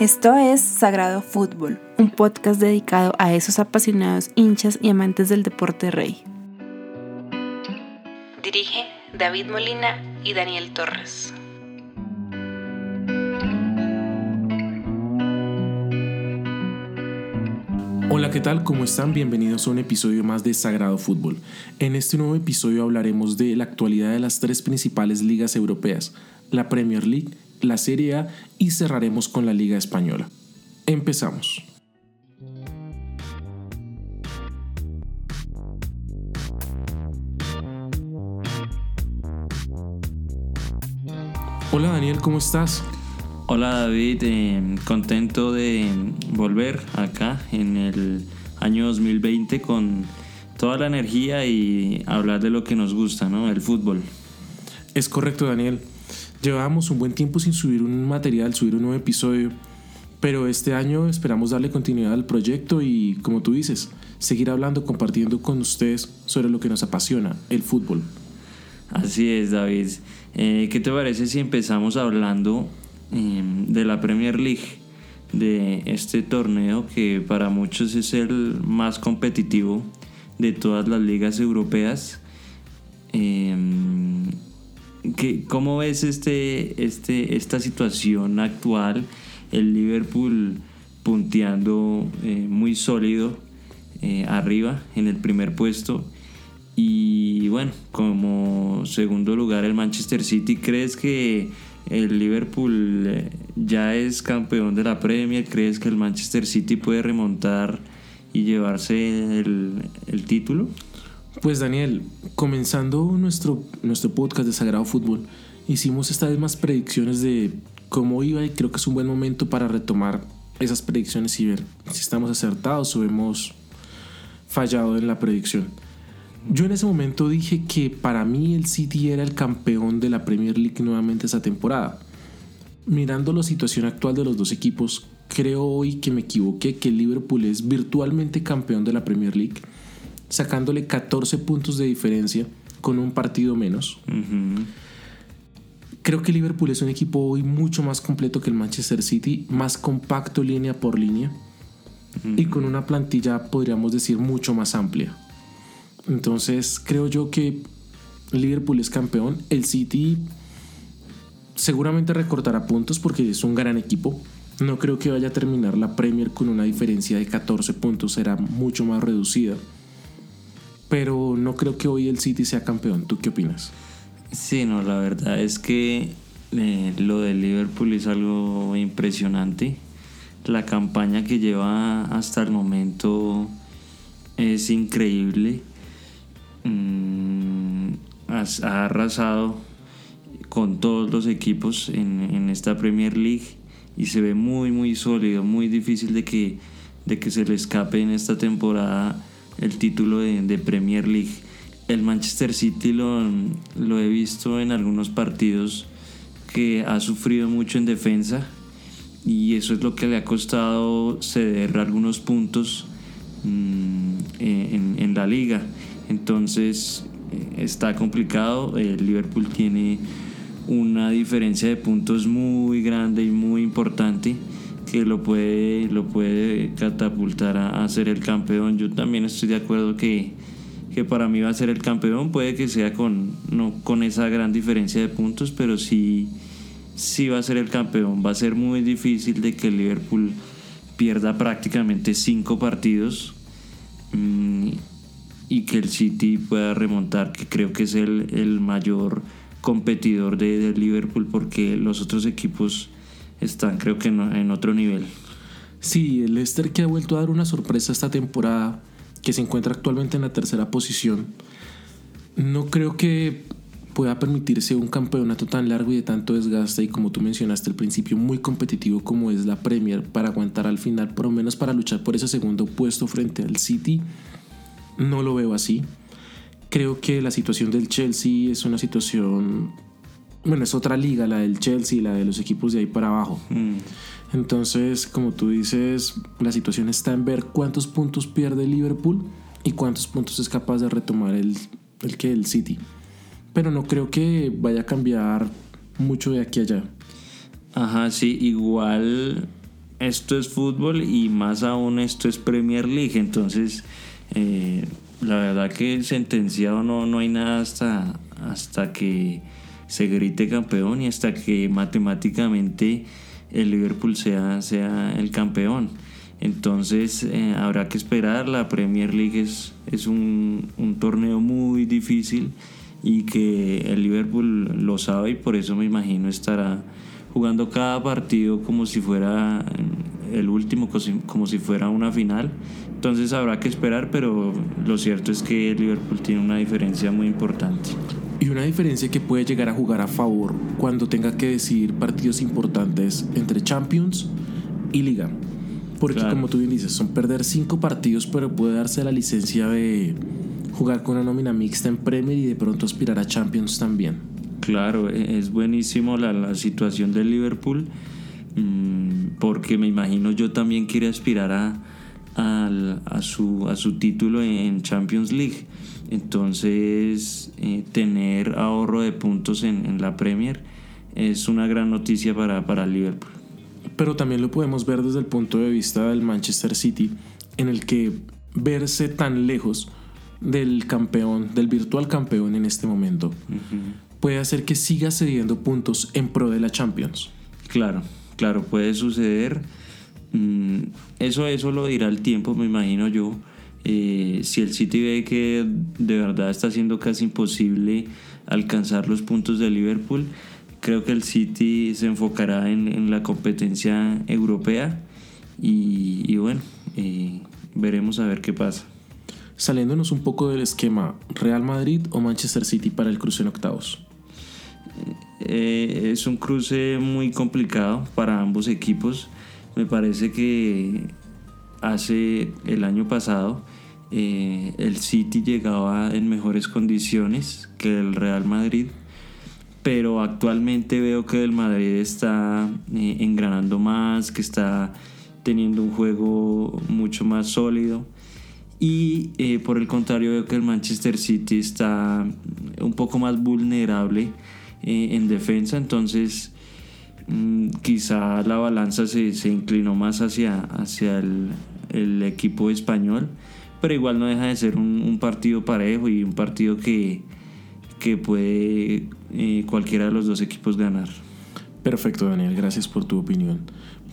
Esto es Sagrado Fútbol, un podcast dedicado a esos apasionados hinchas y amantes del deporte rey. Dirige David Molina y Daniel Torres. Hola, ¿qué tal? ¿Cómo están? Bienvenidos a un episodio más de Sagrado Fútbol. En este nuevo episodio hablaremos de la actualidad de las tres principales ligas europeas, la Premier League, la Serie A y cerraremos con la Liga Española. Empezamos. Hola Daniel, ¿cómo estás? Hola David, eh, contento de volver acá en el año 2020 con toda la energía y hablar de lo que nos gusta, ¿no? El fútbol. Es correcto Daniel. Llevábamos un buen tiempo sin subir un material, subir un nuevo episodio, pero este año esperamos darle continuidad al proyecto y, como tú dices, seguir hablando, compartiendo con ustedes sobre lo que nos apasiona, el fútbol. Así es, David. Eh, ¿Qué te parece si empezamos hablando em, de la Premier League, de este torneo que para muchos es el más competitivo de todas las ligas europeas? Em, ¿Cómo ves este, este, esta situación actual? El Liverpool punteando eh, muy sólido eh, arriba en el primer puesto. Y bueno, como segundo lugar el Manchester City, ¿crees que el Liverpool eh, ya es campeón de la Premier? ¿Crees que el Manchester City puede remontar y llevarse el, el título? Pues Daniel, comenzando nuestro, nuestro podcast de Sagrado Fútbol, hicimos esta vez más predicciones de cómo iba y creo que es un buen momento para retomar esas predicciones y ver si estamos acertados o hemos fallado en la predicción. Yo en ese momento dije que para mí el City era el campeón de la Premier League nuevamente esa temporada. Mirando la situación actual de los dos equipos, creo hoy que me equivoqué, que el Liverpool es virtualmente campeón de la Premier League sacándole 14 puntos de diferencia con un partido menos. Creo que Liverpool es un equipo hoy mucho más completo que el Manchester City, más compacto línea por línea y con una plantilla, podríamos decir, mucho más amplia. Entonces creo yo que Liverpool es campeón, el City seguramente recortará puntos porque es un gran equipo. No creo que vaya a terminar la Premier con una diferencia de 14 puntos, será mucho más reducida pero no creo que hoy el City sea campeón. ¿Tú qué opinas? Sí, no, la verdad es que eh, lo de Liverpool es algo impresionante. La campaña que lleva hasta el momento es increíble. Mm, ha arrasado con todos los equipos en, en, esta Premier League y se ve muy muy sólido, muy difícil de que, de que se le escape en esta temporada el título de, Premier League. El Manchester City lo, he visto en algunos partidos que ha sufrido mucho en defensa y eso es lo que le ha costado ceder algunos puntos mm, en, en, la liga. Entonces eh, está complicado. El Liverpool tiene una diferencia de puntos muy grande y muy importante que lo puede, lo puede catapultar a, ser el campeón. Yo también estoy de acuerdo que, que para mí va a ser el campeón. Puede que sea con, no con esa gran diferencia de puntos, pero sí, sí va a ser el campeón. Va a ser muy difícil de que el Liverpool pierda prácticamente cinco partidos mm, y que el City pueda remontar, que creo que es el, el mayor competidor de, de Liverpool porque los otros equipos están creo que en otro nivel. Sí, el Leicester que ha vuelto a dar una sorpresa esta temporada, que se encuentra actualmente en la tercera posición, no creo que pueda permitirse un campeonato tan largo y de tanto desgaste y como tú mencionaste al principio muy competitivo como es la Premier para aguantar al final, por lo menos para luchar por ese segundo puesto frente al City. No lo veo así. Creo que la situación del Chelsea es una situación bueno, es otra liga, la del Chelsea, la de los equipos de ahí para abajo. Mm. Entonces, como tú dices, la situación está en ver cuántos puntos pierde Liverpool y cuántos puntos es capaz de retomar el, el que el City. Pero no creo que vaya a cambiar mucho de aquí a allá. Ajá, sí, igual esto es fútbol y más aún esto es Premier League. Entonces, eh, la verdad que sentenciado no, no hay nada hasta, hasta que se grite campeón y hasta que matemáticamente el Liverpool sea, sea el campeón. Entonces eh, habrá que esperar, la Premier League es, es un, un, torneo muy difícil y que el Liverpool lo sabe y por eso me imagino estará jugando cada partido como si fuera el último, como si fuera una final. Entonces habrá que esperar, pero lo cierto es que el Liverpool tiene una diferencia muy importante. Y una diferencia que puede llegar a jugar a favor cuando tenga que decidir partidos importantes entre Champions y Liga. Porque como tú bien dices, son perder cinco partidos, pero puede darse la licencia de jugar con una nómina mixta en Premier y de pronto aspirar a Champions también. Claro, e-, es buenísimo la, la situación del Liverpool, mm, porque me imagino yo también quiere aspirar a, a, su, a su título en Champions League. Entonces, eh, tener ahorro de puntos en, en, la Premier es una gran noticia para, para Liverpool. Pero también lo podemos ver desde el punto de vista del Manchester City, en el que verse tan lejos del campeón, del virtual campeón en este momento, puede hacer que siga cediendo puntos en pro de la Champions. Claro, claro, puede suceder. Mm, eso, eso lo dirá el tiempo, me imagino yo. Eh, si el City ve que de verdad está siendo casi imposible alcanzar los puntos de Liverpool, creo que el City se enfocará en, la competencia europea y, bueno, eh, veremos a ver qué pasa. Saliéndonos un poco del esquema, Real Madrid o Manchester City para el cruce en octavos. Eh, es un cruce muy complicado para ambos equipos. Me parece que hace el año pasado eh, el City llegaba en mejores condiciones que el Real Madrid, pero actualmente veo que el Madrid está eh, engranando más, que está teniendo un juego mucho más sólido y eh, por el contrario, veo que el Manchester City está un poco más vulnerable en defensa. Entonces, mm, quizá la balanza se, se, inclinó más hacia, hacia el, equipo español. Pero igual no deja de ser un, un partido parejo y un partido que, que puede eh, cualquiera de los dos equipos ganar. Perfecto, Daniel. Gracias por tu opinión.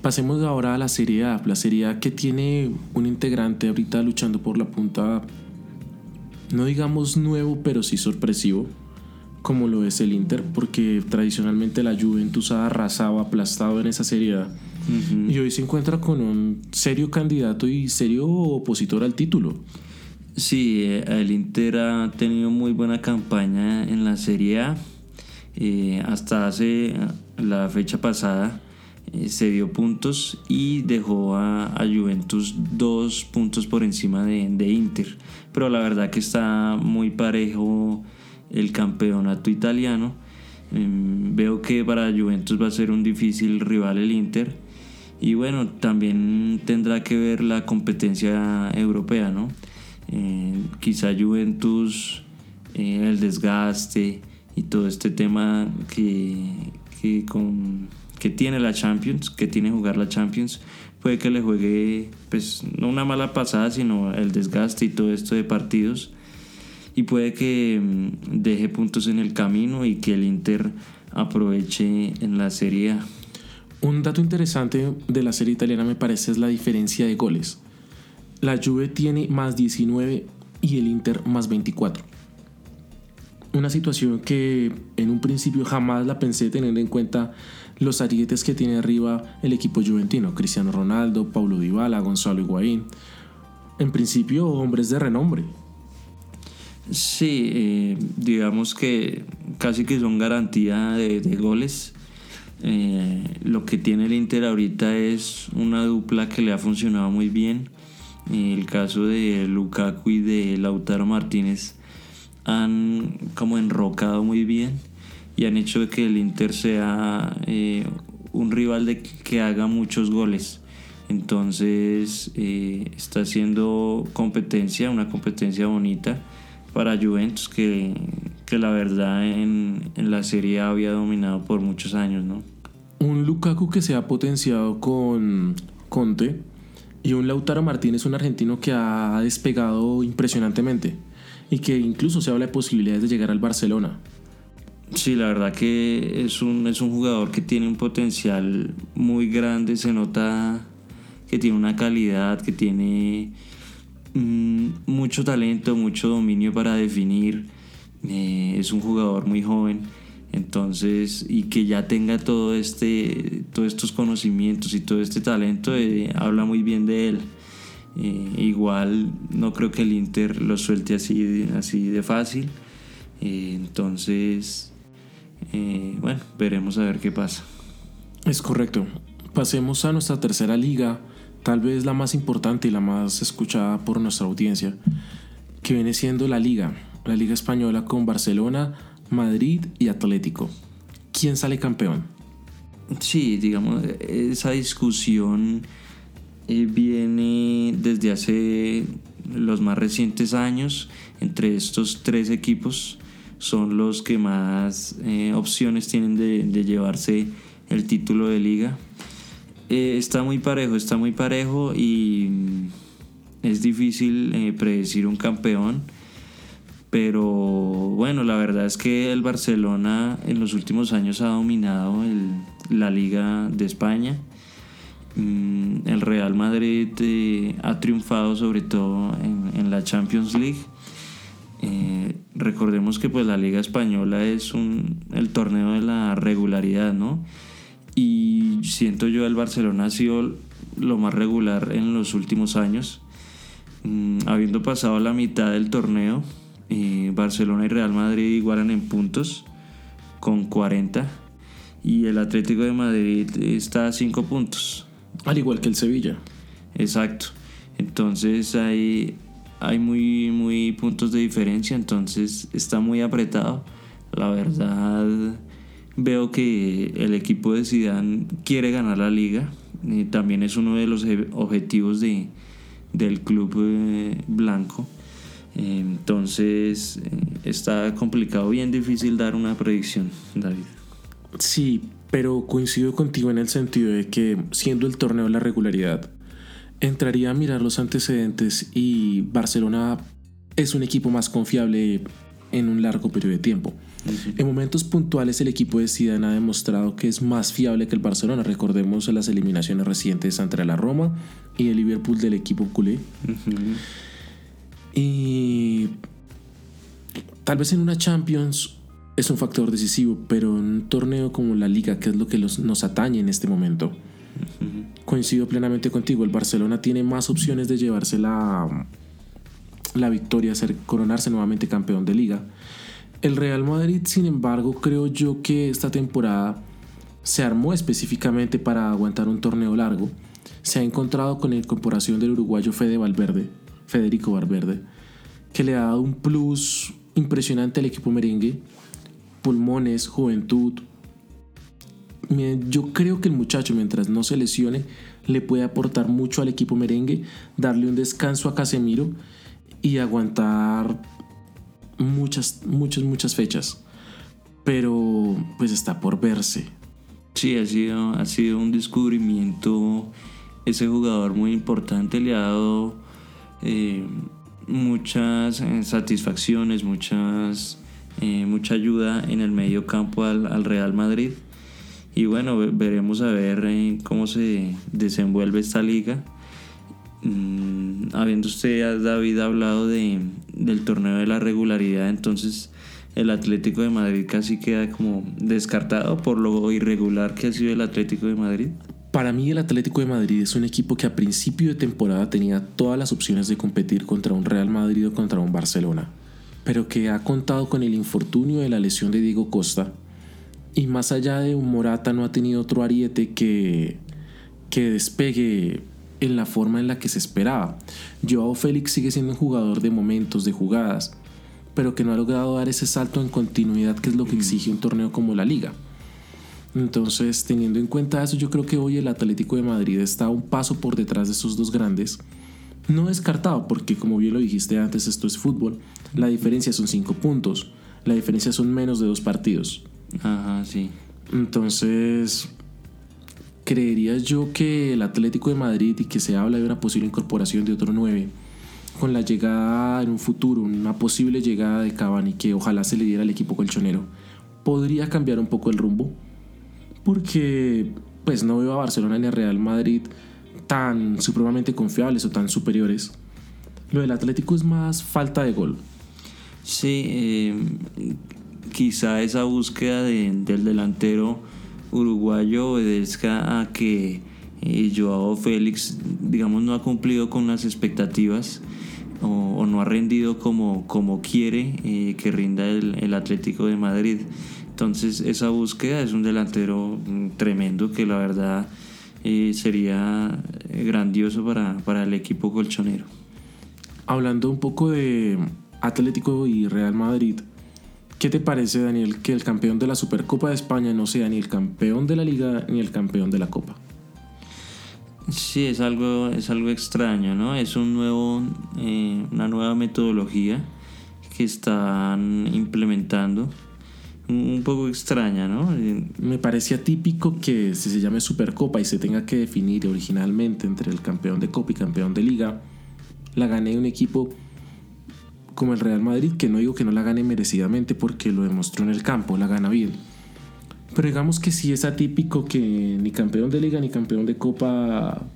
Pasemos ahora a la Serie A, la Serie A que tiene un integrante ahorita luchando por la punta, no digamos nuevo, pero sí sorpresivo, como lo es el Inter, porque tradicionalmente la Juventus ha arrasado, aplastado en esa Serie A. Y hoy se encuentra con un serio candidato y serio opositor al título. Sí, eh, el Inter ha tenido muy buena campaña en la Serie A. Eh, hasta hace la fecha pasada eh, se dio puntos y dejó a, Juventus dos puntos por encima de, Inter. Pero la verdad que está muy parejo el campeonato italiano. Em, veo que para Juventus va a ser un difícil rival el Inter. Y bueno, también tendrá que ver la competencia europea, ¿no? Eh, quizá Juventus, eh, el desgaste y todo este tema que, que con que tiene la Champions, que tiene jugar la Champions, puede que le juegue, pues, no una mala pasada, sino el desgaste y todo esto de partidos. Y puede que mm, deje puntos en el camino y que el Inter aproveche en la Serie A. Un dato interesante de la serie italiana me parece es la diferencia de goles. La Juve tiene más 19 y el Inter más 24. Una situación que en un principio jamás la pensé teniendo en cuenta los arietes que tiene arriba el equipo juventino, Cristiano Ronaldo, Paulo Dybala, Gonzalo Higuaín. En principio, hombres de renombre. Sí, eh, digamos que casi que son garantía de, goles. Eh, lo que tiene el Inter ahorita es una dupla que le ha funcionado muy bien. el caso de Lukaku y de Lautaro Martínez han como enrocado muy bien y han hecho que el Inter sea eh, un rival de que haga muchos goles. Entonces eh, está haciendo competencia, una competencia bonita para Juventus que, que la verdad en, en, la serie había dominado por muchos años, ¿no? Un Lukaku que se ha potenciado con Conte, y un Lautaro Martínez, un argentino que ha despegado impresionantemente y que incluso se habla de posibilidades de llegar al Barcelona. Sí, la verdad que es un, es un jugador que tiene un potencial muy grande, se nota que tiene una calidad, que tiene mm, mucho talento, mucho dominio para definir. Eh, es un jugador muy joven, entonces, y que ya tenga todo este, todos estos conocimientos y todo este talento, eh, habla muy bien de él. Eh, igual no creo que el Inter lo suelte así, así de fácil. entonces, bueno, veremos a ver qué pasa. Es correcto. Pasemos a nuestra tercera liga, tal vez la más importante y la más escuchada por nuestra audiencia, que viene siendo la liga, la liga española con Barcelona, Madrid y Atlético. ¿Quién sale campeón? Sí, digamos, esa discusión eh, viene desde hace los más recientes años entre estos tres equipos son los que más eh, opciones tienen de, llevarse el título de liga eh, está muy parejo, está muy parejo y es difícil predecir un campeón. Pero bueno, la verdad es que el Barcelona en los últimos años ha dominado la Liga de España. Mm, el Real Madrid eh, ha triunfado sobre todo en, la Champions League. recordemos que pues la Liga Española es un, el torneo de la regularidad, ¿no? y siento yo el Barcelona ha sido lo más regular en los últimos años. Mm, habiendo pasado la mitad del torneo, eh, Barcelona y Real Madrid igualan en puntos con 40 y el Atlético de Madrid está a 5 puntos. Al igual que el Sevilla. Exacto. Entonces hay, hay muy, muy puntos de diferencia, entonces está muy apretado. La verdad veo que el equipo de Zidane quiere ganar la liga. y también es uno de los objetivos de, del club eh, blanco. Entonces eh, está complicado, bien difícil dar una predicción, David. Sí, pero coincido contigo en el sentido de que siendo el torneo la regularidad, entraría a mirar los antecedentes y Barcelona es un equipo más confiable en un largo periodo de tiempo. En momentos puntuales el equipo de Zidane ha demostrado que es más fiable que el Barcelona. Recordemos las eliminaciones recientes entre la Roma y el Liverpool del equipo culé. Y tal vez en una Champions es un factor decisivo, pero en un torneo como la Liga, que es lo que nos atañe en este momento, coincido plenamente contigo. El Barcelona tiene más opciones de llevarse la, la victoria, ser, coronarse nuevamente campeón de Liga. El Real Madrid, sin embargo, creo yo que esta temporada se armó específicamente para aguantar un torneo largo. Se ha encontrado con la incorporación del uruguayo Fede Valverde, Federico Valverde, que le ha dado un plus impresionante al equipo merengue. Pulmones, juventud. Yo creo que el muchacho, mientras no se lesione, le puede aportar mucho al equipo merengue, darle un descanso a Casemiro y aguantar muchas, muchas, muchas fechas. Pero pues está por verse. Sí, ha sido, ha sido un descubrimiento. Ese jugador muy importante le ha dado eh, muchas eh, satisfacciones, muchas, eh, mucha ayuda en el medio campo al, al Real Madrid. Y bueno, veremos a ver cómo se desenvuelve esta liga. Mm, habiendo usted, David, hablado de, del torneo de la regularidad, entonces el Atlético de Madrid casi queda como descartado por lo irregular que ha sido el Atlético de Madrid. Para mí el Atlético de Madrid es un equipo que a principio de temporada tenía todas las opciones de competir contra un Real Madrid o contra un Barcelona, pero que ha contado con el infortunio de la lesión de Diego Costa y más allá de un Morata no ha tenido otro ariete que, que despegue en la forma en la que se esperaba. Joao Félix sigue siendo un jugador de momentos, de jugadas, pero que no ha logrado dar ese salto en continuidad que es lo que exige un torneo como la liga. Entonces, teniendo en cuenta eso, yo creo que hoy el Atlético de Madrid está un paso por detrás de esos dos grandes. No descartado, porque como bien lo dijiste antes, esto es fútbol. La diferencia son cinco puntos. La diferencia son menos de dos partidos. Ajá, sí. Entonces, creería yo que el Atlético de Madrid y que se habla de una posible incorporación de otro 9 con la llegada en un futuro, una posible llegada de Cavani que ojalá se le diera al equipo colchonero, podría cambiar un poco el rumbo. Porque pues no veo a Barcelona ni a Real Madrid tan supremamente confiables o tan superiores. Lo del Atlético es más falta de gol. Sí, eh, quizá esa búsqueda del delantero uruguayo obedezca a que eh, Joao Félix, digamos, no ha cumplido con las expectativas o, no ha rendido como, como quiere eh, que rinda el, Atlético de Madrid. Entonces esa búsqueda es un delantero mm, tremendo que la verdad eh, sería grandioso para, para el equipo colchonero. Hablando un poco de Atlético y Real Madrid, ¿Qué te parece, Daniel, que el campeón de la Supercopa de España no sea ni el campeón de la Liga ni el campeón de la Copa? Sí, es algo, es algo extraño, ¿no? Es un nuevo, eh, una nueva metodología que están implementando. Un poco extraña, ¿no? Me parece atípico que si se llame Supercopa y se tenga que definir originalmente entre el campeón de Copa y campeón de Liga, la gane un equipo como el Real Madrid, que no digo que no la gane merecidamente porque lo demostró en el campo, la gana bien. Pero digamos que sí es atípico que ni campeón de liga ni campeón de copa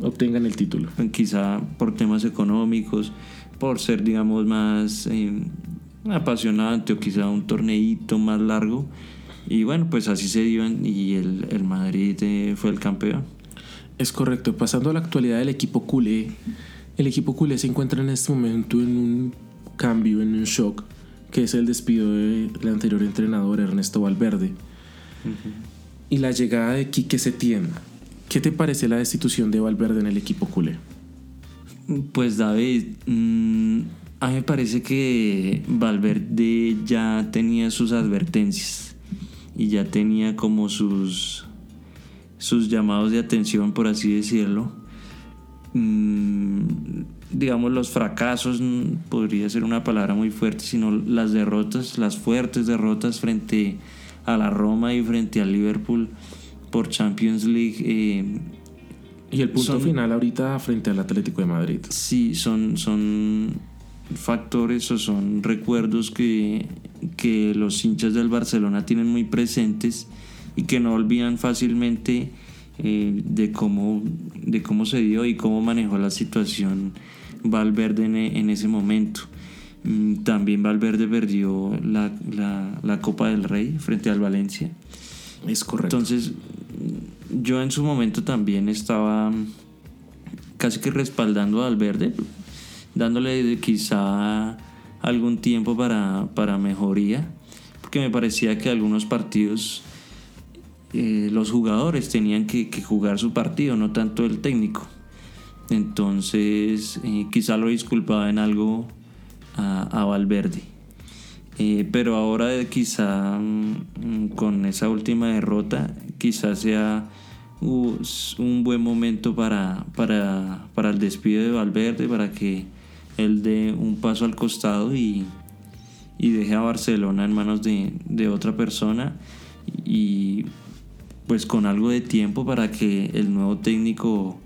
obtengan el título. Quizá por temas económicos, por ser digamos más eh, apasionante o quizá un torneito más largo. Y bueno, pues así se dio y el, el Madrid eh, fue el campeón. Es correcto. Pasando a la actualidad del equipo culé, el equipo culé se encuentra en este momento en un cambio, en un shock, que es el despido del anterior entrenador Ernesto Valverde y la llegada de Quique Setién. ¿Qué te parece la destitución de Valverde en el equipo culé? Pues David, mm, a mí me parece que Valverde ya tenía sus advertencias y ya tenía como sus, sus llamados de atención, por así decirlo. Mm, digamos, los fracasos, mm, podría ser una palabra muy fuerte, sino las derrotas, las fuertes derrotas frente a la Roma y frente al Liverpool por Champions League. Eh, y el punto final ahorita frente al Atlético de Madrid. Sí, son, son factores o son recuerdos que, que los hinchas del Barcelona tienen muy presentes y que no olvidan fácilmente eh, de, cómo, de cómo se dio y cómo manejó la situación Valverde en, ese momento. Mm, también Valverde perdió la, la, Copa del Rey frente al Valencia. Es correcto. Entonces, yo en su momento también estaba casi que respaldando a Valverde, dándole quizá algún tiempo para, para mejoría, porque me parecía que algunos partidos eh, los jugadores tenían que, jugar su partido, no tanto el técnico. Entonces, eh, quizá lo disculpaba en algo a, Valverde. Eh, pero ahora quizá mm, con esa última derrota, quizá sea un buen momento para, para, para, el despido de Valverde, para que él dé un paso al costado y, y deje a Barcelona en manos de, de otra persona y pues con algo de tiempo para que el nuevo técnico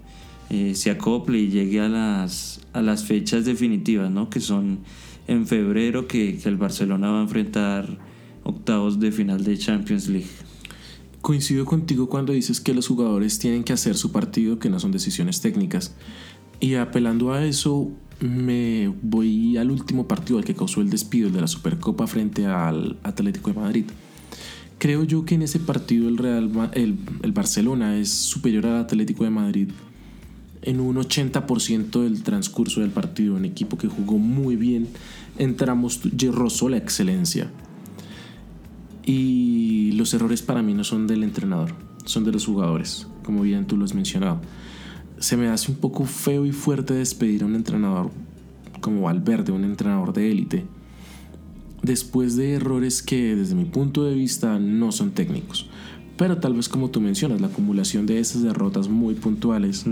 eh, se acople y llegue a las, a las fechas definitivas, ¿no? que son en febrero que el Barcelona va a enfrentar octavos de final de Champions League. Coincido contigo cuando dices que los jugadores tienen que hacer su partido, que no son decisiones técnicas. Y apelando a eso, me voy al último partido al que causó el despido, de la Supercopa frente al Atlético de Madrid. Creo yo que en ese partido el, Real, el, el Barcelona es superior al Atlético de Madrid en un 80% del transcurso del partido, un equipo que jugó muy bien, entramos, rozó la excelencia. Y los errores para mí no son del entrenador, son de los jugadores, como bien tú lo has mencionado. Se me hace un poco feo y fuerte despedir a un entrenador como Valverde, un entrenador de élite, después de errores que desde mi punto de vista no son técnicos. Pero tal vez como tú mencionas, la acumulación de esas derrotas muy puntuales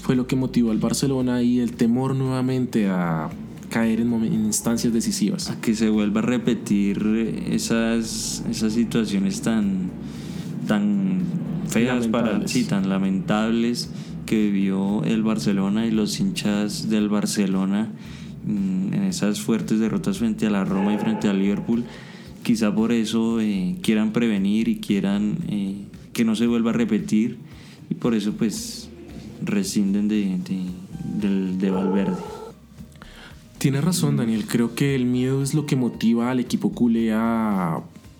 fue lo que motivó al Barcelona y el temor nuevamente a caer en, instancias decisivas. A que se vuelva a repetir esas, esas situaciones tan, tan feas para sí, tan lamentables que vivió el Barcelona y los hinchas del Barcelona mm, en esas fuertes derrotas frente a la Roma y frente al Liverpool. Quizá por eso eh, quieran prevenir y quieran eh, que no se vuelva a repetir y por eso pues rescinden de, de, de Valverde. Tienes razón, Daniel. Creo que el miedo es lo que motiva al equipo culé a,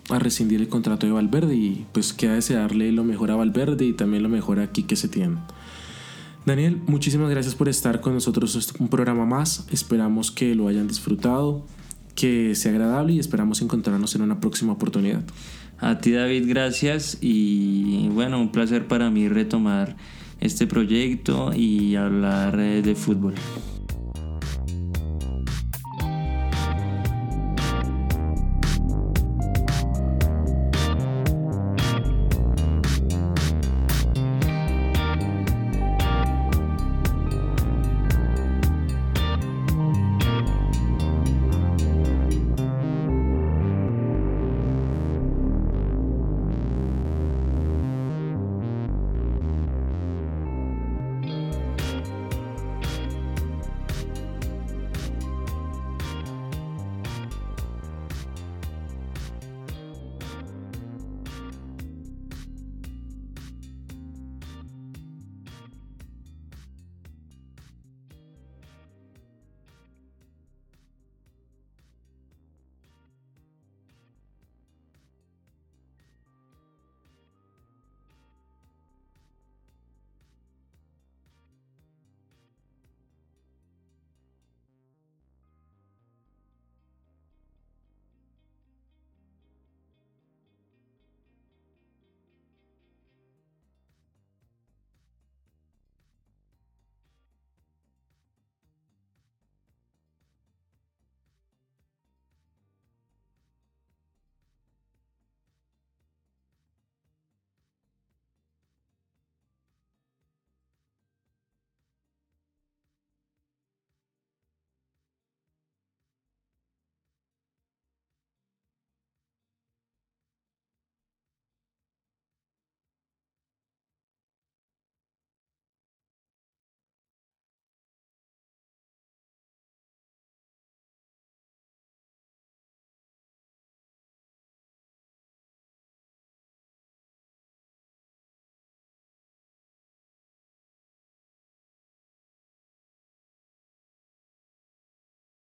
a rescindir el contrato de Valverde y pues queda desearle lo mejor a Valverde y también lo mejor a Quique Setién. Daniel, muchísimas gracias por estar con nosotros en un programa más. Esperamos que lo hayan disfrutado, que sea agradable y esperamos encontrarnos en una próxima oportunidad. A ti David, gracias y bueno, un placer para mí retomar este proyecto y hablar eh, de fútbol.